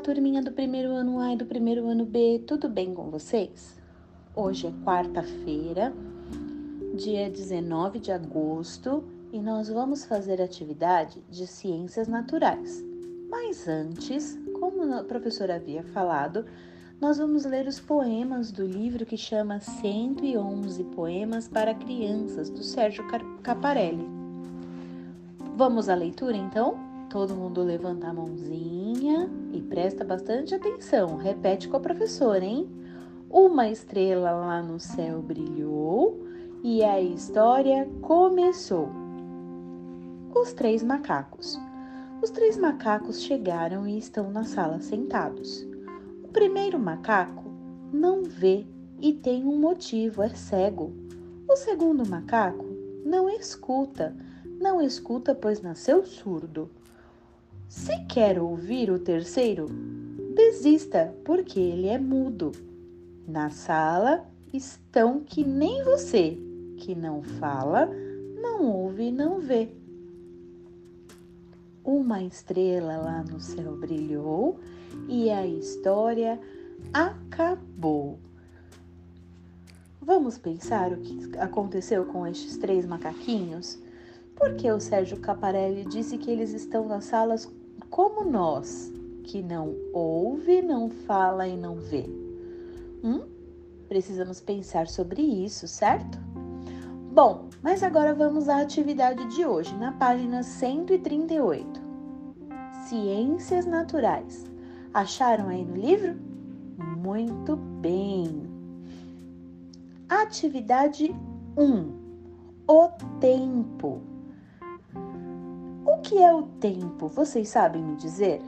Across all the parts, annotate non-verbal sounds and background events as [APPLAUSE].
turminha do primeiro ano A e do primeiro ano B, tudo bem com vocês? Hoje é quarta-feira, dia 19 de agosto, e nós vamos fazer atividade de ciências naturais. Mas antes, como a professora havia falado, nós vamos ler os poemas do livro que chama 111 Poemas para Crianças, do Sérgio Caparelli. Vamos à leitura então? Todo mundo levanta a mãozinha e presta bastante atenção. Repete com a professora, hein? Uma estrela lá no céu brilhou e a história começou. Os três macacos. Os três macacos chegaram e estão na sala sentados. O primeiro macaco não vê e tem um motivo, é cego. O segundo macaco não escuta, não escuta pois nasceu surdo. Se quer ouvir o terceiro, desista, porque ele é mudo. Na sala estão que nem você, que não fala, não ouve e não vê. Uma estrela lá no céu brilhou e a história acabou. Vamos pensar o que aconteceu com estes três macaquinhos? Por que o Sérgio Caparelli disse que eles estão nas salas como nós, que não ouve, não fala e não vê? Hum? Precisamos pensar sobre isso, certo? Bom, mas agora vamos à atividade de hoje, na página 138. Ciências Naturais. Acharam aí no livro? Muito bem! Atividade 1: O tempo. Que é o tempo? Vocês sabem me dizer?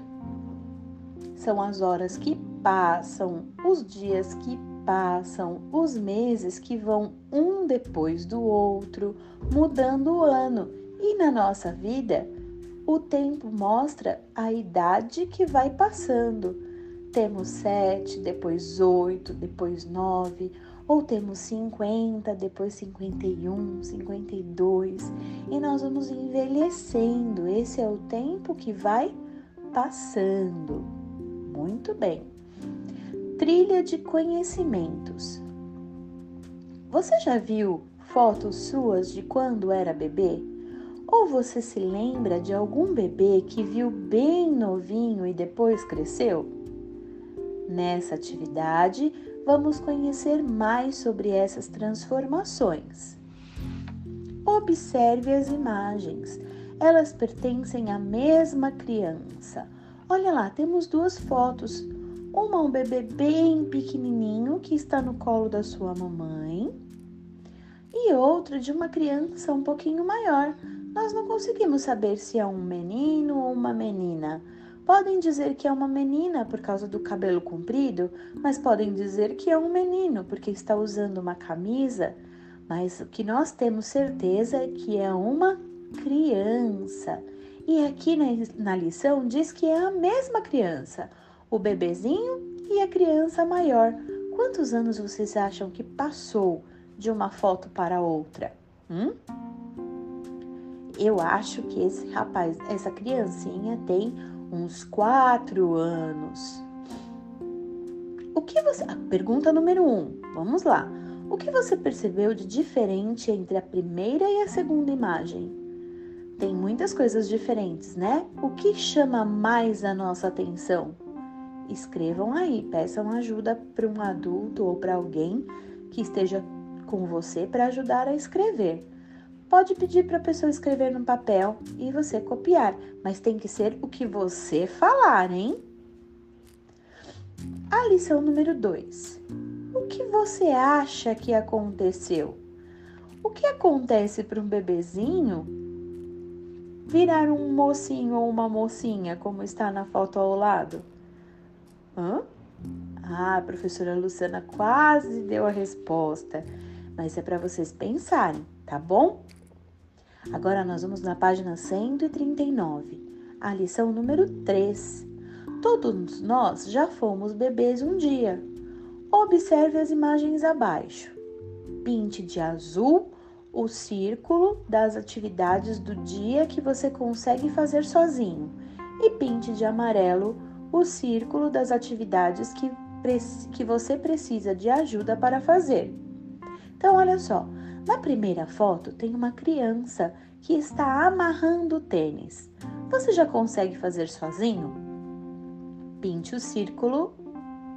São as horas que passam, os dias que passam, os meses que vão um depois do outro, mudando o ano. E na nossa vida, o tempo mostra a idade que vai passando. Temos sete, depois oito, depois nove ou temos 50, depois 51, 52 e nós vamos envelhecendo. Esse é o tempo que vai passando. Muito bem. Trilha de conhecimentos. Você já viu fotos suas de quando era bebê? Ou você se lembra de algum bebê que viu bem novinho e depois cresceu? Nessa atividade, vamos conhecer mais sobre essas transformações. Observe as imagens, elas pertencem à mesma criança. Olha lá, temos duas fotos. Uma um bebê bem pequenininho que está no colo da sua mamãe e outra de uma criança um pouquinho maior. Nós não conseguimos saber se é um menino ou uma menina. Podem dizer que é uma menina por causa do cabelo comprido, mas podem dizer que é um menino porque está usando uma camisa. Mas o que nós temos certeza é que é uma criança. E aqui na, lição diz que é a mesma criança, o bebezinho e a criança maior. Quantos anos vocês acham que passou de uma foto para outra? Hum? Eu acho que esse rapaz, essa criancinha tem uns quatro anos. O que você. pergunta número um. Vamos lá. O que você percebeu de diferente entre a primeira e a segunda imagem? Tem muitas coisas diferentes, né? O que chama mais a nossa atenção? Escrevam aí, peçam ajuda para um adulto ou para alguém que esteja com você para ajudar a escrever. Pode pedir para a pessoa escrever no papel e você copiar, mas tem que ser o que você falar, hein? A lição número 2. O que você acha que aconteceu? O que acontece para um bebezinho virar um mocinho ou uma mocinha, como está na foto ao lado? Hã? Ah, a professora Luciana quase deu a resposta, mas é para vocês pensarem, tá bom? Agora nós vamos na página 139, a lição número 3. Todos nós já fomos bebês um dia. Observe as imagens abaixo. Pinte de azul o círculo das atividades do dia que você consegue fazer sozinho e pinte de amarelo o círculo das atividades que, que você precisa de ajuda para fazer. Então, olha só, na primeira foto tem uma criança que está amarrando o tênis. Você já consegue fazer sozinho? Pinte o círculo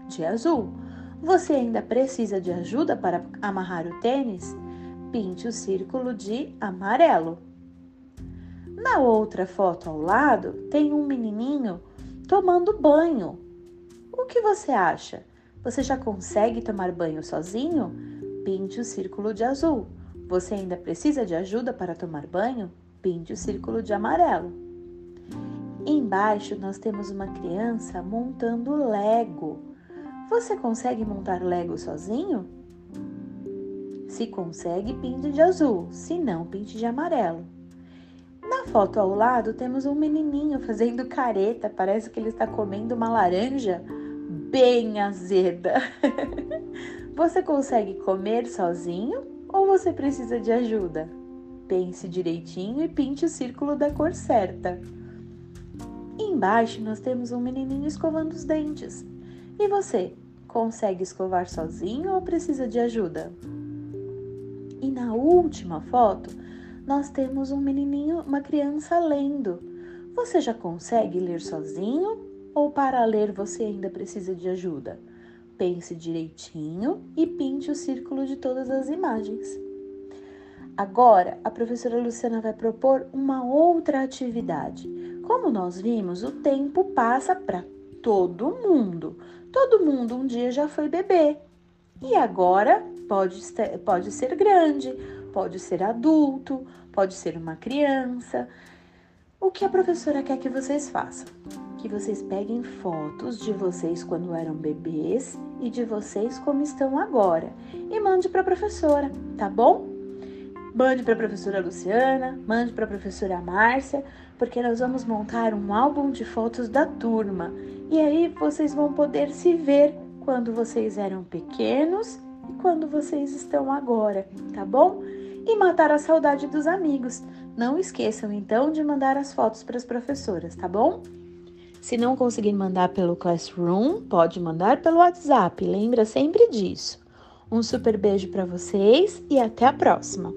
de azul. Você ainda precisa de ajuda para amarrar o tênis? Pinte o círculo de amarelo. Na outra foto ao lado, tem um menininho tomando banho. O que você acha? Você já consegue tomar banho sozinho? Pinte o círculo de azul. Você ainda precisa de ajuda para tomar banho? Pinte o círculo de amarelo. Embaixo nós temos uma criança montando Lego. Você consegue montar Lego sozinho? Se consegue, pinte de azul, se não, pinte de amarelo. Na foto ao lado temos um menininho fazendo careta, parece que ele está comendo uma laranja bem azeda. [LAUGHS] você consegue comer sozinho ou você precisa de ajuda? Pense direitinho e pinte o círculo da cor certa. Embaixo nós temos um menininho escovando os dentes. E você, consegue escovar sozinho ou precisa de ajuda? E na última foto, nós temos um menininho, uma criança lendo. Você já consegue ler sozinho ou para ler você ainda precisa de ajuda? Pense direitinho e pinte o círculo de todas as imagens. Agora, a professora Luciana vai propor uma outra atividade. Como nós vimos, o tempo passa para todo mundo. Todo mundo um dia já foi bebê. E agora pode ser, pode ser grande, pode ser adulto, pode ser uma criança. O que a professora quer que vocês façam? Que vocês peguem fotos de vocês quando eram bebês e de vocês como estão agora e mande para a professora, tá bom? Mande para a professora Luciana, mande para a professora Márcia, porque nós vamos montar um álbum de fotos da turma e aí vocês vão poder se ver quando vocês eram pequenos e quando vocês estão agora, tá bom? e matar a saudade dos amigos. Não esqueçam então de mandar as fotos para as professoras, tá bom? Se não conseguir mandar pelo Classroom, pode mandar pelo WhatsApp. Lembra sempre disso. Um super beijo para vocês e até a próxima.